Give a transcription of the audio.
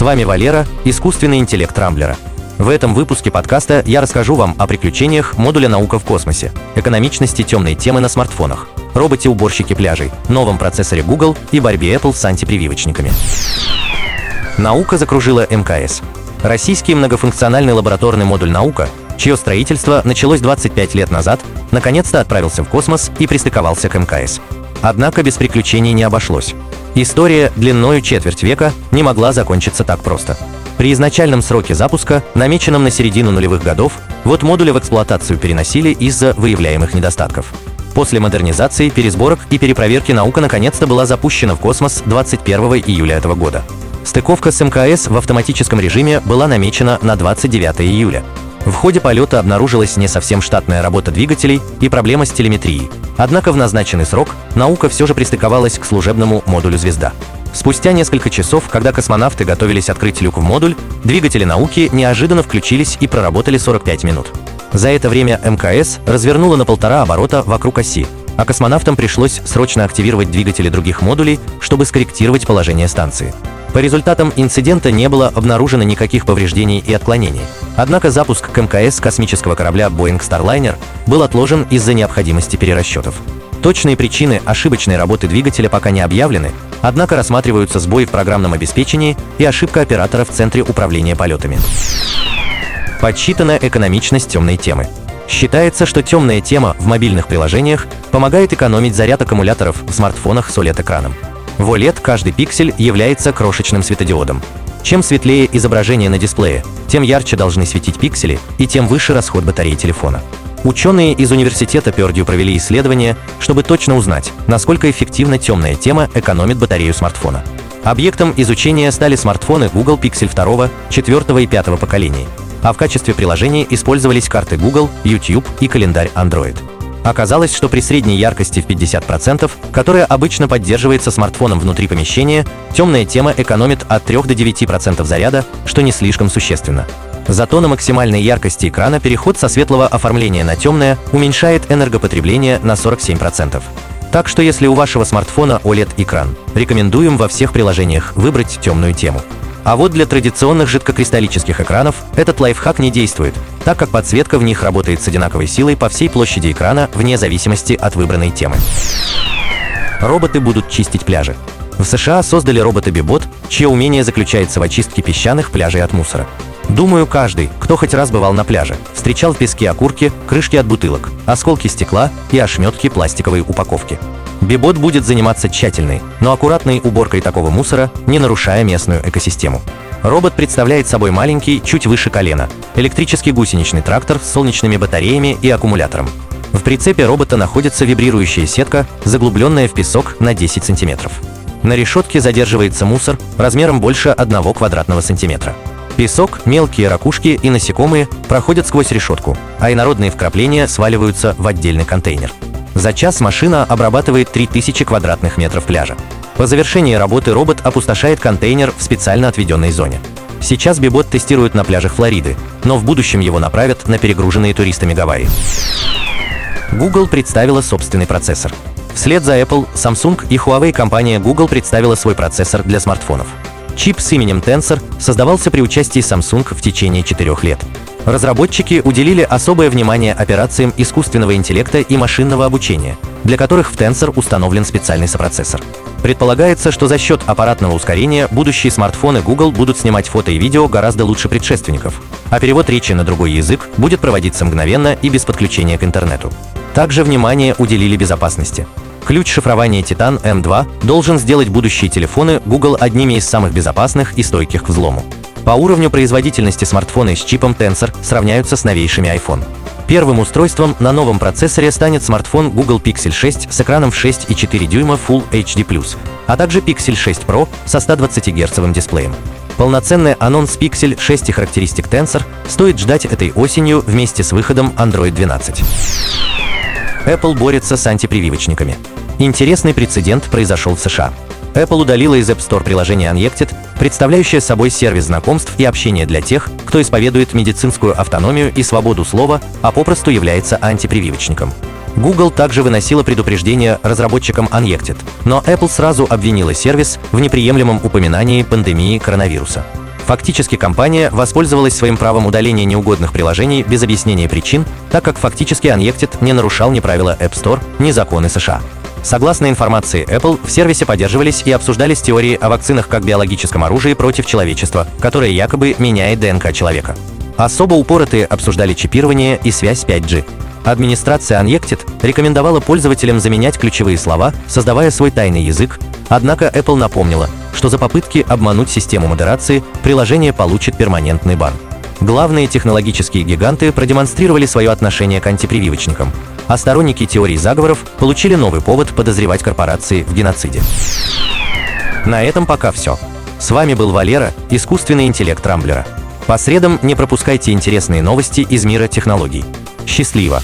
С вами Валера, искусственный интеллект Рамблера. В этом выпуске подкаста я расскажу вам о приключениях модуля «Наука в космосе», экономичности темной темы на смартфонах, роботе-уборщике пляжей, новом процессоре Google и борьбе Apple с антипрививочниками. Наука закружила МКС. Российский многофункциональный лабораторный модуль «Наука», чье строительство началось 25 лет назад, наконец-то отправился в космос и пристыковался к МКС. Однако без приключений не обошлось. История длиною четверть века не могла закончиться так просто. При изначальном сроке запуска, намеченном на середину нулевых годов, вот модули в эксплуатацию переносили из-за выявляемых недостатков. После модернизации, пересборок и перепроверки наука наконец-то была запущена в космос 21 июля этого года. Стыковка с МКС в автоматическом режиме была намечена на 29 июля. В ходе полета обнаружилась не совсем штатная работа двигателей и проблема с телеметрией. Однако в назначенный срок наука все же пристыковалась к служебному модулю «Звезда». Спустя несколько часов, когда космонавты готовились открыть люк в модуль, двигатели науки неожиданно включились и проработали 45 минут. За это время МКС развернула на полтора оборота вокруг оси, а космонавтам пришлось срочно активировать двигатели других модулей, чтобы скорректировать положение станции. По результатам инцидента не было обнаружено никаких повреждений и отклонений. Однако запуск к МКС космического корабля Boeing Starliner был отложен из-за необходимости перерасчетов. Точные причины ошибочной работы двигателя пока не объявлены, однако рассматриваются сбои в программном обеспечении и ошибка оператора в Центре управления полетами. Подсчитана экономичность темной темы. Считается, что темная тема в мобильных приложениях помогает экономить заряд аккумуляторов в смартфонах с OLED-экраном. В OLED каждый пиксель является крошечным светодиодом. Чем светлее изображение на дисплее, тем ярче должны светить пиксели и тем выше расход батареи телефона. Ученые из университета Пердью провели исследование, чтобы точно узнать, насколько эффективно темная тема экономит батарею смартфона. Объектом изучения стали смартфоны Google Pixel 2, 4 и 5 поколений, а в качестве приложений использовались карты Google, YouTube и календарь Android. Оказалось, что при средней яркости в 50%, которая обычно поддерживается смартфоном внутри помещения, темная тема экономит от 3 до 9% заряда, что не слишком существенно. Зато на максимальной яркости экрана переход со светлого оформления на темное уменьшает энергопотребление на 47%. Так что если у вашего смартфона OLED-экран, рекомендуем во всех приложениях выбрать темную тему. А вот для традиционных жидкокристаллических экранов этот лайфхак не действует, так как подсветка в них работает с одинаковой силой по всей площади экрана вне зависимости от выбранной темы. Роботы будут чистить пляжи. В США создали робота Бибот, чье умение заключается в очистке песчаных пляжей от мусора. Думаю, каждый, кто хоть раз бывал на пляже, встречал в песке окурки, крышки от бутылок, осколки стекла и ошметки пластиковой упаковки. Бибот будет заниматься тщательной, но аккуратной уборкой такого мусора, не нарушая местную экосистему. Робот представляет собой маленький, чуть выше колена, электрический гусеничный трактор с солнечными батареями и аккумулятором. В прицепе робота находится вибрирующая сетка, заглубленная в песок на 10 сантиметров. На решетке задерживается мусор размером больше 1 квадратного сантиметра. Песок, мелкие ракушки и насекомые проходят сквозь решетку, а инородные вкрапления сваливаются в отдельный контейнер. За час машина обрабатывает 3000 квадратных метров пляжа. По завершении работы робот опустошает контейнер в специально отведенной зоне. Сейчас Бибот тестируют на пляжах Флориды, но в будущем его направят на перегруженные туристами Гавайи. Google представила собственный процессор. Вслед за Apple, Samsung и Huawei компания Google представила свой процессор для смартфонов. Чип с именем Tensor создавался при участии Samsung в течение четырех лет. Разработчики уделили особое внимание операциям искусственного интеллекта и машинного обучения, для которых в Tensor установлен специальный сопроцессор. Предполагается, что за счет аппаратного ускорения будущие смартфоны Google будут снимать фото и видео гораздо лучше предшественников, а перевод речи на другой язык будет проводиться мгновенно и без подключения к интернету. Также внимание уделили безопасности. Ключ шифрования Titan M2 должен сделать будущие телефоны Google одними из самых безопасных и стойких к взлому. По уровню производительности смартфоны с чипом Tensor сравняются с новейшими iPhone. Первым устройством на новом процессоре станет смартфон Google Pixel 6 с экраном в 6,4 дюйма Full HD+, а также Pixel 6 Pro со 120 Гц дисплеем. Полноценный анонс Pixel 6 и характеристик Tensor стоит ждать этой осенью вместе с выходом Android 12. Apple борется с антипрививочниками. Интересный прецедент произошел в США. Apple удалила из App Store приложение Unjected, представляющее собой сервис знакомств и общения для тех, кто исповедует медицинскую автономию и свободу слова, а попросту является антипрививочником. Google также выносила предупреждение разработчикам Unjected, но Apple сразу обвинила сервис в неприемлемом упоминании пандемии коронавируса. Фактически компания воспользовалась своим правом удаления неугодных приложений без объяснения причин, так как фактически Unjected не нарушал ни правила App Store, ни законы США. Согласно информации Apple, в сервисе поддерживались и обсуждались теории о вакцинах как биологическом оружии против человечества, которое якобы меняет ДНК человека. Особо упоротые обсуждали чипирование и связь 5G. Администрация Unjected рекомендовала пользователям заменять ключевые слова, создавая свой тайный язык, однако Apple напомнила, что за попытки обмануть систему модерации приложение получит перманентный бан. Главные технологические гиганты продемонстрировали свое отношение к антипрививочникам, а сторонники теорий заговоров получили новый повод подозревать корпорации в геноциде. На этом пока все. С вами был Валера, искусственный интеллект Рамблера. По средам не пропускайте интересные новости из мира технологий. Счастливо!